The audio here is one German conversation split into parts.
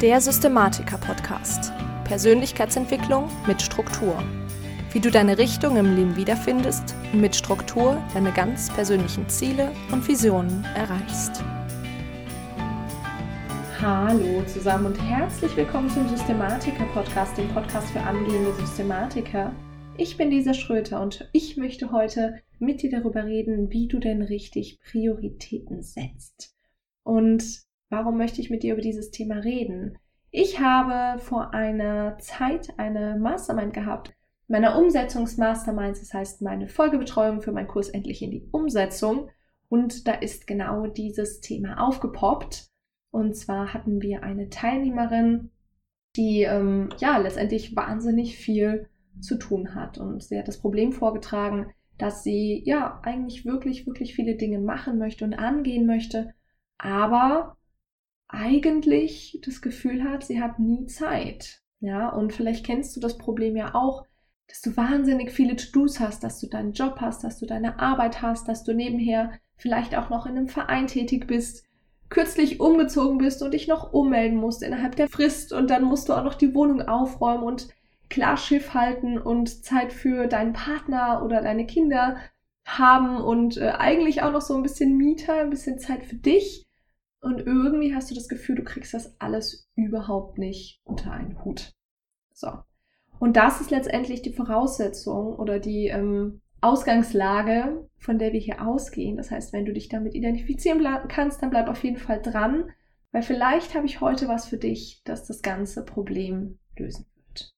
Der Systematiker-Podcast. Persönlichkeitsentwicklung mit Struktur. Wie du deine Richtung im Leben wiederfindest und mit Struktur deine ganz persönlichen Ziele und Visionen erreichst. Hallo zusammen und herzlich willkommen zum Systematiker-Podcast, dem Podcast für angehende Systematiker. Ich bin Lisa Schröter und ich möchte heute mit dir darüber reden, wie du denn richtig Prioritäten setzt. Und Warum möchte ich mit dir über dieses Thema reden? Ich habe vor einer Zeit eine Mastermind gehabt, meiner Umsetzungsmastermind, das heißt meine Folgebetreuung für meinen Kurs endlich in die Umsetzung. Und da ist genau dieses Thema aufgepoppt. Und zwar hatten wir eine Teilnehmerin, die ähm, ja letztendlich wahnsinnig viel zu tun hat. Und sie hat das Problem vorgetragen, dass sie ja eigentlich wirklich, wirklich viele Dinge machen möchte und angehen möchte, aber eigentlich das Gefühl hat, sie hat nie Zeit. Ja, und vielleicht kennst du das Problem ja auch, dass du wahnsinnig viele To-Dos hast, dass du deinen Job hast, dass du deine Arbeit hast, dass du nebenher vielleicht auch noch in einem Verein tätig bist, kürzlich umgezogen bist und dich noch ummelden musst innerhalb der Frist und dann musst du auch noch die Wohnung aufräumen und klar Schiff halten und Zeit für deinen Partner oder deine Kinder haben und äh, eigentlich auch noch so ein bisschen Mieter, ein bisschen Zeit für dich. Und irgendwie hast du das Gefühl, du kriegst das alles überhaupt nicht unter einen Hut. So. Und das ist letztendlich die Voraussetzung oder die ähm, Ausgangslage, von der wir hier ausgehen. Das heißt, wenn du dich damit identifizieren kannst, dann bleib auf jeden Fall dran, weil vielleicht habe ich heute was für dich, das das ganze Problem lösen wird.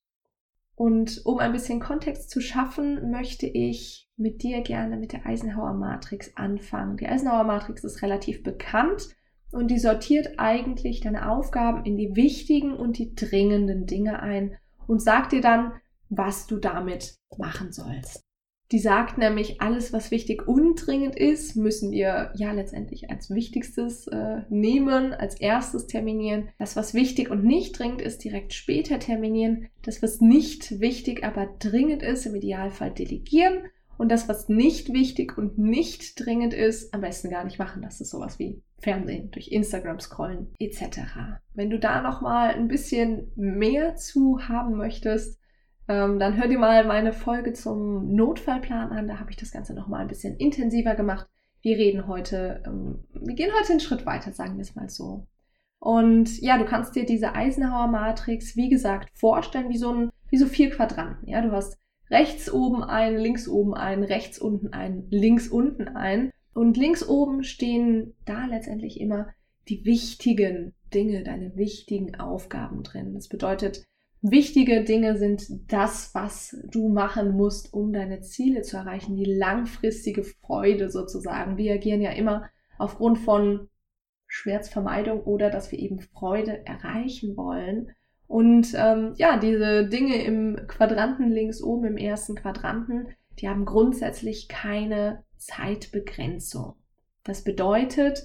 Und um ein bisschen Kontext zu schaffen, möchte ich mit dir gerne mit der Eisenhower Matrix anfangen. Die Eisenhower Matrix ist relativ bekannt und die sortiert eigentlich deine Aufgaben in die wichtigen und die dringenden Dinge ein und sagt dir dann, was du damit machen sollst. Die sagt nämlich, alles, was wichtig und dringend ist, müssen wir ja letztendlich als wichtigstes äh, nehmen, als erstes terminieren. Das, was wichtig und nicht dringend ist, direkt später terminieren. Das, was nicht wichtig, aber dringend ist, im Idealfall delegieren und das, was nicht wichtig und nicht dringend ist, am besten gar nicht machen. Das ist sowas wie Fernsehen, durch Instagram scrollen etc. Wenn du da noch mal ein bisschen mehr zu haben möchtest, ähm, dann hör dir mal meine Folge zum Notfallplan an. Da habe ich das Ganze noch mal ein bisschen intensiver gemacht. Wir reden heute, ähm, wir gehen heute einen Schritt weiter, sagen wir es mal so. Und ja, du kannst dir diese Eisenhower Matrix, wie gesagt, vorstellen wie so ein, wie so vier Quadranten. Ja, du hast rechts oben ein, links oben ein, rechts unten ein, links unten ein. Und links oben stehen da letztendlich immer die wichtigen Dinge, deine wichtigen Aufgaben drin. Das bedeutet, wichtige Dinge sind das, was du machen musst, um deine Ziele zu erreichen, die langfristige Freude sozusagen. Wir agieren ja immer aufgrund von Schmerzvermeidung oder dass wir eben Freude erreichen wollen. Und ähm, ja, diese Dinge im Quadranten links oben, im ersten Quadranten, die haben grundsätzlich keine Zeitbegrenzung. Das bedeutet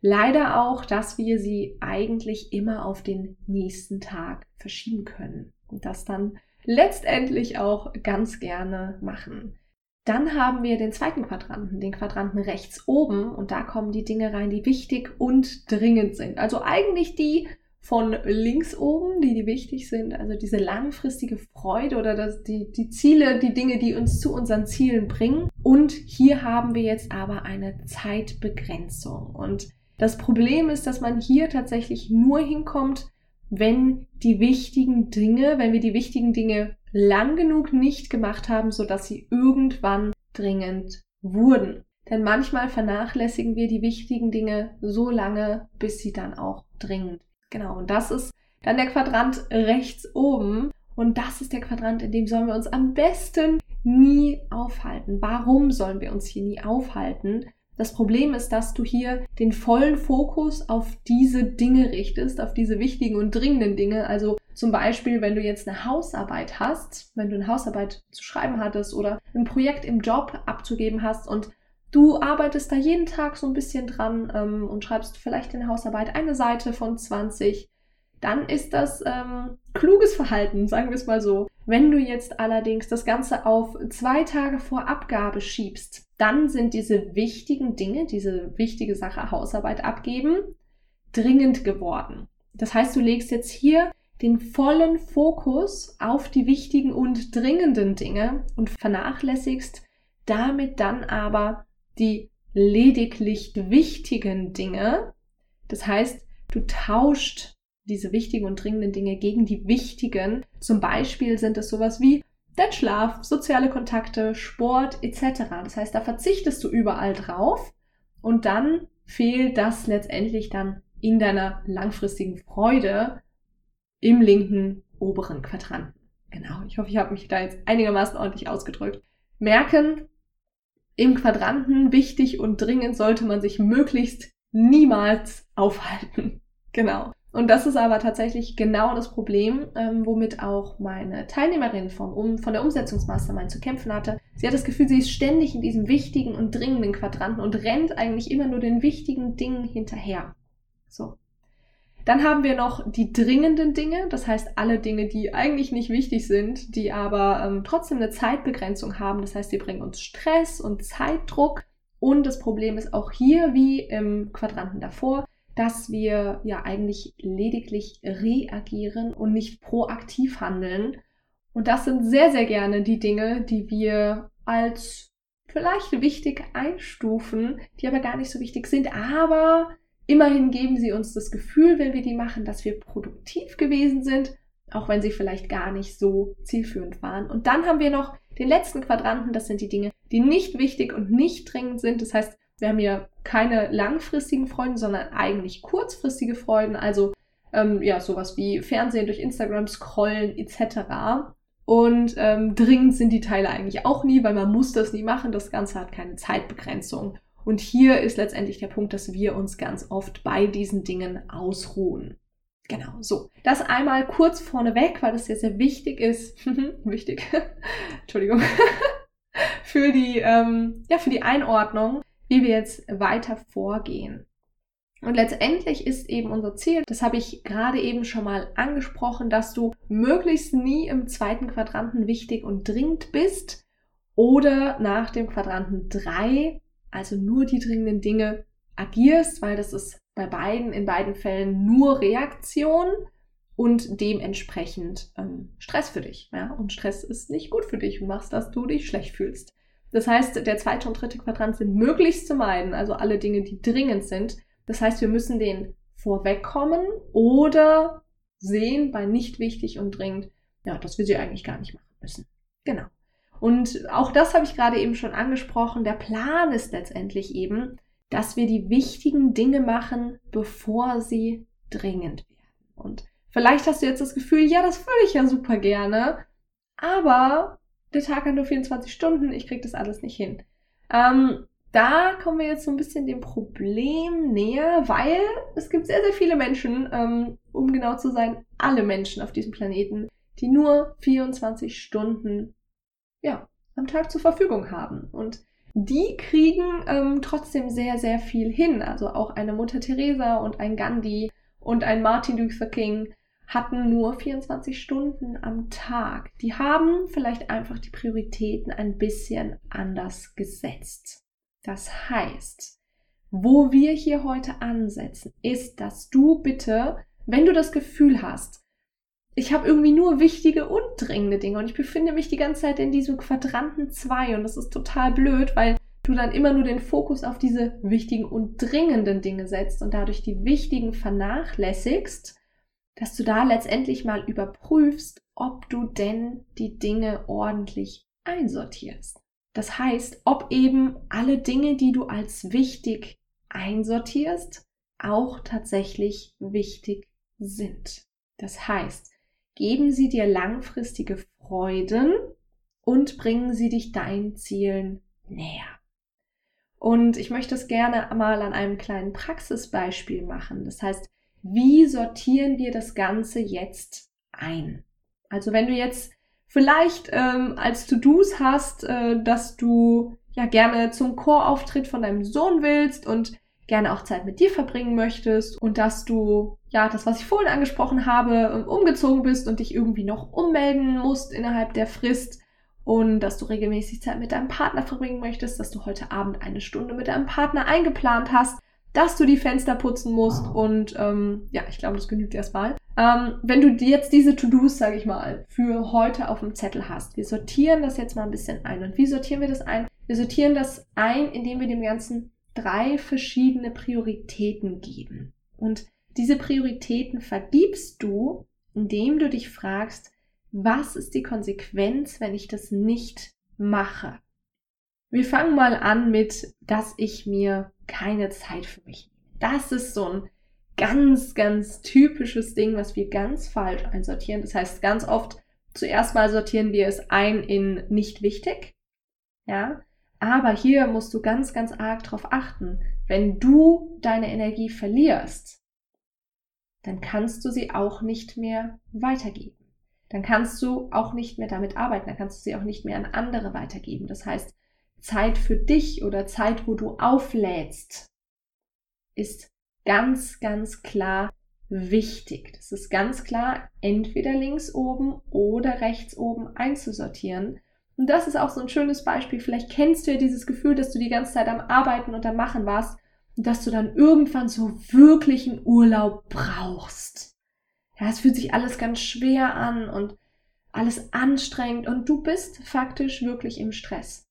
leider auch, dass wir sie eigentlich immer auf den nächsten Tag verschieben können und das dann letztendlich auch ganz gerne machen. Dann haben wir den zweiten Quadranten, den Quadranten rechts oben und da kommen die Dinge rein, die wichtig und dringend sind. Also eigentlich die von links oben, die, die wichtig sind, also diese langfristige Freude oder das, die, die Ziele, die Dinge, die uns zu unseren Zielen bringen. Und hier haben wir jetzt aber eine Zeitbegrenzung. Und das Problem ist, dass man hier tatsächlich nur hinkommt, wenn die wichtigen Dinge, wenn wir die wichtigen Dinge lang genug nicht gemacht haben, sodass sie irgendwann dringend wurden. Denn manchmal vernachlässigen wir die wichtigen Dinge so lange, bis sie dann auch dringend Genau, und das ist dann der Quadrant rechts oben. Und das ist der Quadrant, in dem sollen wir uns am besten nie aufhalten. Warum sollen wir uns hier nie aufhalten? Das Problem ist, dass du hier den vollen Fokus auf diese Dinge richtest, auf diese wichtigen und dringenden Dinge. Also zum Beispiel, wenn du jetzt eine Hausarbeit hast, wenn du eine Hausarbeit zu schreiben hattest oder ein Projekt im Job abzugeben hast und Du arbeitest da jeden Tag so ein bisschen dran ähm, und schreibst vielleicht in der Hausarbeit eine Seite von 20. Dann ist das ähm, kluges Verhalten, sagen wir es mal so. Wenn du jetzt allerdings das Ganze auf zwei Tage vor Abgabe schiebst, dann sind diese wichtigen Dinge, diese wichtige Sache Hausarbeit abgeben, dringend geworden. Das heißt, du legst jetzt hier den vollen Fokus auf die wichtigen und dringenden Dinge und vernachlässigst damit dann aber die lediglich wichtigen Dinge. Das heißt, du tauscht diese wichtigen und dringenden Dinge gegen die wichtigen. Zum Beispiel sind es sowas wie dein Schlaf, soziale Kontakte, Sport etc. Das heißt, da verzichtest du überall drauf und dann fehlt das letztendlich dann in deiner langfristigen Freude im linken oberen Quadranten. Genau, ich hoffe, ich habe mich da jetzt einigermaßen ordentlich ausgedrückt. Merken, im Quadranten wichtig und dringend sollte man sich möglichst niemals aufhalten. Genau. Und das ist aber tatsächlich genau das Problem, ähm, womit auch meine Teilnehmerin vom, um, von der Umsetzungsmastermind zu kämpfen hatte. Sie hat das Gefühl, sie ist ständig in diesem wichtigen und dringenden Quadranten und rennt eigentlich immer nur den wichtigen Dingen hinterher. So. Dann haben wir noch die dringenden Dinge, das heißt alle Dinge, die eigentlich nicht wichtig sind, die aber ähm, trotzdem eine Zeitbegrenzung haben. Das heißt, die bringen uns Stress und Zeitdruck. Und das Problem ist auch hier, wie im Quadranten davor, dass wir ja eigentlich lediglich reagieren und nicht proaktiv handeln. Und das sind sehr, sehr gerne die Dinge, die wir als vielleicht wichtig einstufen, die aber gar nicht so wichtig sind, aber Immerhin geben sie uns das Gefühl, wenn wir die machen, dass wir produktiv gewesen sind, auch wenn sie vielleicht gar nicht so zielführend waren. Und dann haben wir noch den letzten Quadranten, das sind die Dinge, die nicht wichtig und nicht dringend sind. Das heißt, wir haben hier keine langfristigen Freuden, sondern eigentlich kurzfristige Freuden, also ähm, ja, sowas wie Fernsehen durch Instagram scrollen etc. Und ähm, dringend sind die Teile eigentlich auch nie, weil man muss das nie machen. Das Ganze hat keine Zeitbegrenzung. Und hier ist letztendlich der Punkt, dass wir uns ganz oft bei diesen Dingen ausruhen. Genau, so. Das einmal kurz vorneweg, weil das sehr, sehr wichtig ist. wichtig. Entschuldigung. für die, ähm, ja, für die Einordnung, wie wir jetzt weiter vorgehen. Und letztendlich ist eben unser Ziel, das habe ich gerade eben schon mal angesprochen, dass du möglichst nie im zweiten Quadranten wichtig und dringend bist oder nach dem Quadranten 3 also nur die dringenden Dinge agierst, weil das ist bei beiden, in beiden Fällen nur Reaktion und dementsprechend ähm, Stress für dich. Ja? Und Stress ist nicht gut für dich und machst, dass du dich schlecht fühlst. Das heißt, der zweite und dritte Quadrant sind möglichst zu meiden, also alle Dinge, die dringend sind. Das heißt, wir müssen den vorwegkommen oder sehen bei nicht wichtig und dringend, ja, dass wir sie eigentlich gar nicht machen müssen. Genau. Und auch das habe ich gerade eben schon angesprochen. Der Plan ist letztendlich eben, dass wir die wichtigen Dinge machen, bevor sie dringend werden. Und vielleicht hast du jetzt das Gefühl, ja, das würde ich ja super gerne, aber der Tag hat nur 24 Stunden, ich kriege das alles nicht hin. Ähm, da kommen wir jetzt so ein bisschen dem Problem näher, weil es gibt sehr, sehr viele Menschen, ähm, um genau zu sein, alle Menschen auf diesem Planeten, die nur 24 Stunden ja, am Tag zur Verfügung haben. Und die kriegen ähm, trotzdem sehr, sehr viel hin. Also auch eine Mutter Teresa und ein Gandhi und ein Martin Luther King hatten nur 24 Stunden am Tag. Die haben vielleicht einfach die Prioritäten ein bisschen anders gesetzt. Das heißt, wo wir hier heute ansetzen, ist, dass du bitte, wenn du das Gefühl hast, ich habe irgendwie nur wichtige und dringende Dinge und ich befinde mich die ganze Zeit in diesem Quadranten 2 und das ist total blöd, weil du dann immer nur den Fokus auf diese wichtigen und dringenden Dinge setzt und dadurch die wichtigen vernachlässigst, dass du da letztendlich mal überprüfst, ob du denn die Dinge ordentlich einsortierst. Das heißt, ob eben alle Dinge, die du als wichtig einsortierst, auch tatsächlich wichtig sind. Das heißt, geben sie dir langfristige Freuden und bringen sie dich deinen Zielen näher. Und ich möchte es gerne mal an einem kleinen Praxisbeispiel machen. Das heißt, wie sortieren wir das Ganze jetzt ein? Also wenn du jetzt vielleicht ähm, als To-Dos hast, äh, dass du ja gerne zum Chorauftritt von deinem Sohn willst und gerne auch Zeit mit dir verbringen möchtest und dass du, ja, das, was ich vorhin angesprochen habe, ähm, umgezogen bist und dich irgendwie noch ummelden musst innerhalb der Frist und dass du regelmäßig Zeit mit deinem Partner verbringen möchtest, dass du heute Abend eine Stunde mit deinem Partner eingeplant hast, dass du die Fenster putzen musst und ähm, ja, ich glaube, das genügt erstmal. Ähm, wenn du jetzt diese To-Dos, sage ich mal, für heute auf dem Zettel hast, wir sortieren das jetzt mal ein bisschen ein. Und wie sortieren wir das ein? Wir sortieren das ein, indem wir dem Ganzen drei verschiedene Prioritäten geben. Und diese Prioritäten vergibst du, indem du dich fragst, was ist die Konsequenz, wenn ich das nicht mache? Wir fangen mal an mit, dass ich mir keine Zeit für mich nehme. Das ist so ein ganz, ganz typisches Ding, was wir ganz falsch einsortieren. Das heißt, ganz oft zuerst mal sortieren wir es ein in nicht wichtig. Ja. Aber hier musst du ganz, ganz arg drauf achten. Wenn du deine Energie verlierst, dann kannst du sie auch nicht mehr weitergeben. Dann kannst du auch nicht mehr damit arbeiten, dann kannst du sie auch nicht mehr an andere weitergeben. Das heißt, Zeit für dich oder Zeit, wo du auflädst, ist ganz, ganz klar wichtig. Das ist ganz klar entweder links oben oder rechts oben einzusortieren. Und das ist auch so ein schönes Beispiel. Vielleicht kennst du ja dieses Gefühl, dass du die ganze Zeit am Arbeiten und am Machen warst und dass du dann irgendwann so wirklich einen Urlaub brauchst. Ja, es fühlt sich alles ganz schwer an und alles anstrengend und du bist faktisch wirklich im Stress.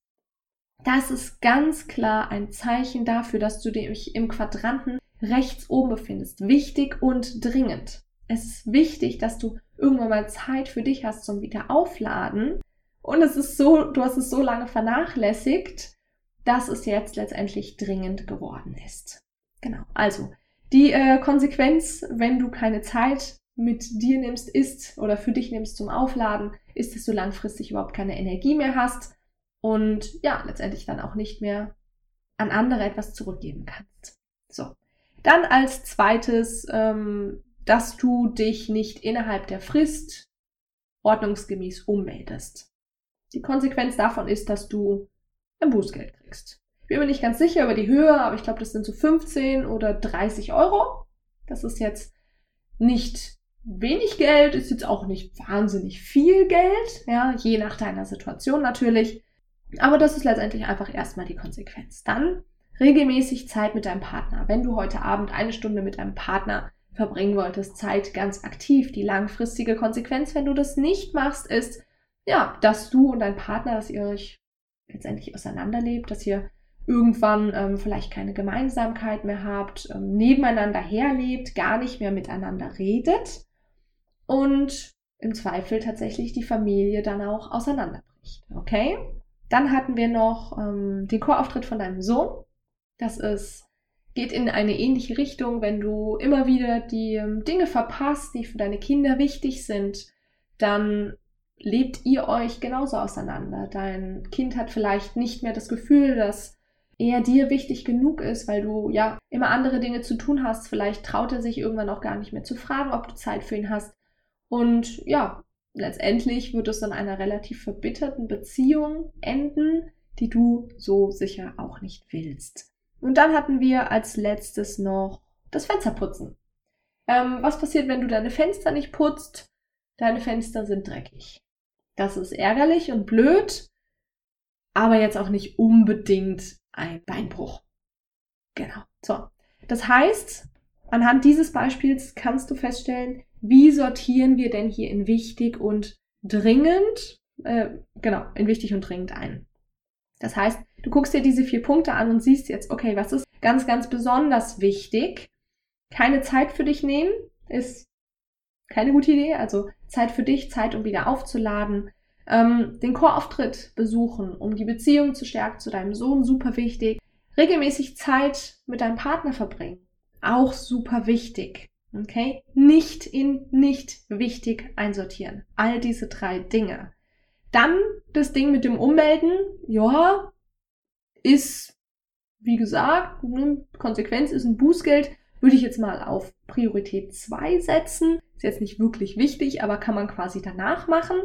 Das ist ganz klar ein Zeichen dafür, dass du dich im Quadranten rechts oben befindest. Wichtig und dringend. Es ist wichtig, dass du irgendwann mal Zeit für dich hast zum Wiederaufladen. Und es ist so, du hast es so lange vernachlässigt, dass es jetzt letztendlich dringend geworden ist. Genau. Also, die äh, Konsequenz, wenn du keine Zeit mit dir nimmst, ist oder für dich nimmst zum Aufladen, ist, dass du langfristig überhaupt keine Energie mehr hast und ja, letztendlich dann auch nicht mehr an andere etwas zurückgeben kannst. So. Dann als zweites, ähm, dass du dich nicht innerhalb der Frist ordnungsgemäß ummeldest. Die Konsequenz davon ist, dass du ein Bußgeld kriegst. Ich bin mir nicht ganz sicher über die Höhe, aber ich glaube, das sind so 15 oder 30 Euro. Das ist jetzt nicht wenig Geld, ist jetzt auch nicht wahnsinnig viel Geld, ja, je nach deiner Situation natürlich. Aber das ist letztendlich einfach erstmal die Konsequenz. Dann regelmäßig Zeit mit deinem Partner. Wenn du heute Abend eine Stunde mit deinem Partner verbringen wolltest, Zeit ganz aktiv. Die langfristige Konsequenz, wenn du das nicht machst, ist, ja, dass du und dein Partner, dass ihr euch letztendlich auseinanderlebt, dass ihr irgendwann ähm, vielleicht keine Gemeinsamkeit mehr habt, ähm, nebeneinander herlebt, gar nicht mehr miteinander redet und im Zweifel tatsächlich die Familie dann auch auseinanderbricht. Okay? Dann hatten wir noch ähm, den Chorauftritt von deinem Sohn. Das ist, geht in eine ähnliche Richtung, wenn du immer wieder die ähm, Dinge verpasst, die für deine Kinder wichtig sind, dann lebt ihr euch genauso auseinander. Dein Kind hat vielleicht nicht mehr das Gefühl, dass er dir wichtig genug ist, weil du ja immer andere Dinge zu tun hast. Vielleicht traut er sich irgendwann auch gar nicht mehr zu fragen, ob du Zeit für ihn hast. Und ja, letztendlich wird es in einer relativ verbitterten Beziehung enden, die du so sicher auch nicht willst. Und dann hatten wir als letztes noch das Fensterputzen. Ähm, was passiert, wenn du deine Fenster nicht putzt? Deine Fenster sind dreckig. Das ist ärgerlich und blöd, aber jetzt auch nicht unbedingt ein Beinbruch. Genau. So. Das heißt, anhand dieses Beispiels kannst du feststellen, wie sortieren wir denn hier in wichtig und dringend, äh, genau, in wichtig und dringend ein. Das heißt, du guckst dir diese vier Punkte an und siehst jetzt, okay, was ist ganz, ganz besonders wichtig? Keine Zeit für dich nehmen ist keine gute Idee. Also Zeit für dich, Zeit, um wieder aufzuladen. Ähm, den Chorauftritt besuchen, um die Beziehung zu stärken zu deinem Sohn, super wichtig. Regelmäßig Zeit mit deinem Partner verbringen, auch super wichtig. Okay? Nicht in nicht wichtig einsortieren. All diese drei Dinge. Dann das Ding mit dem Ummelden. Ja, ist, wie gesagt, ne, Konsequenz ist ein Bußgeld. Würde ich jetzt mal auf Priorität 2 setzen. Ist jetzt nicht wirklich wichtig, aber kann man quasi danach machen.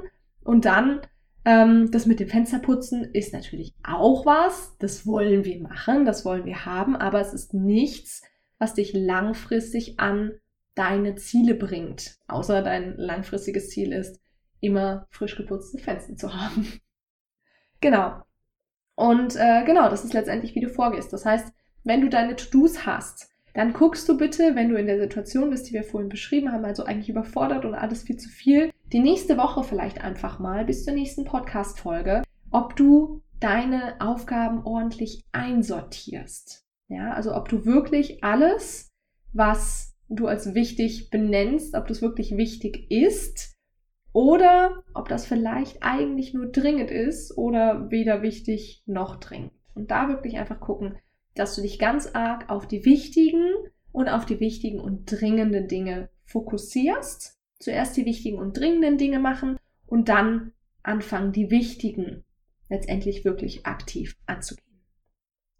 Und dann ähm, das mit dem Fensterputzen ist natürlich auch was. Das wollen wir machen, das wollen wir haben, aber es ist nichts, was dich langfristig an deine Ziele bringt. Außer dein langfristiges Ziel ist, immer frisch geputzte Fenster zu haben. genau. Und äh, genau, das ist letztendlich, wie du vorgehst. Das heißt, wenn du deine To-Dos hast, dann guckst du bitte, wenn du in der Situation bist, die wir vorhin beschrieben haben, also eigentlich überfordert und alles viel zu viel, die nächste Woche vielleicht einfach mal bis zur nächsten Podcast-Folge, ob du deine Aufgaben ordentlich einsortierst. Ja, also ob du wirklich alles, was du als wichtig benennst, ob das wirklich wichtig ist oder ob das vielleicht eigentlich nur dringend ist oder weder wichtig noch dringend. Und da wirklich einfach gucken, dass du dich ganz arg auf die wichtigen und auf die wichtigen und dringenden Dinge fokussierst. Zuerst die wichtigen und dringenden Dinge machen und dann anfangen, die wichtigen letztendlich wirklich aktiv anzugehen.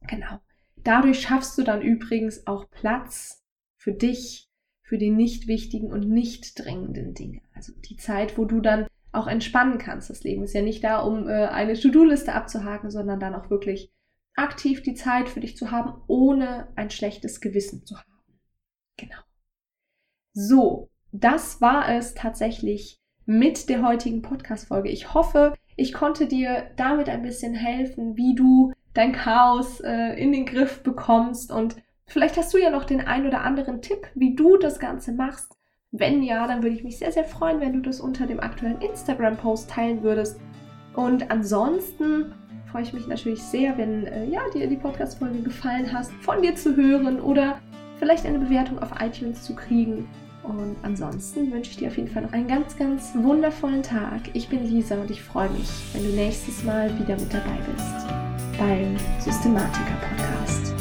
Genau. Dadurch schaffst du dann übrigens auch Platz für dich, für die nicht wichtigen und nicht dringenden Dinge. Also die Zeit, wo du dann auch entspannen kannst. Das Leben ist ja nicht da, um äh, eine To-Do-Liste abzuhaken, sondern dann auch wirklich aktiv die Zeit für dich zu haben, ohne ein schlechtes Gewissen zu haben. Genau. So, das war es tatsächlich mit der heutigen Podcast-Folge. Ich hoffe, ich konnte dir damit ein bisschen helfen, wie du dein Chaos äh, in den Griff bekommst und vielleicht hast du ja noch den ein oder anderen Tipp, wie du das Ganze machst. Wenn ja, dann würde ich mich sehr, sehr freuen, wenn du das unter dem aktuellen Instagram-Post teilen würdest. Und ansonsten freue ich mich natürlich sehr, wenn äh, ja, dir die Podcast-Folge gefallen hast, von dir zu hören oder vielleicht eine Bewertung auf iTunes zu kriegen. Und ansonsten wünsche ich dir auf jeden Fall noch einen ganz, ganz wundervollen Tag. Ich bin Lisa und ich freue mich, wenn du nächstes Mal wieder mit dabei bist beim Systematiker Podcast.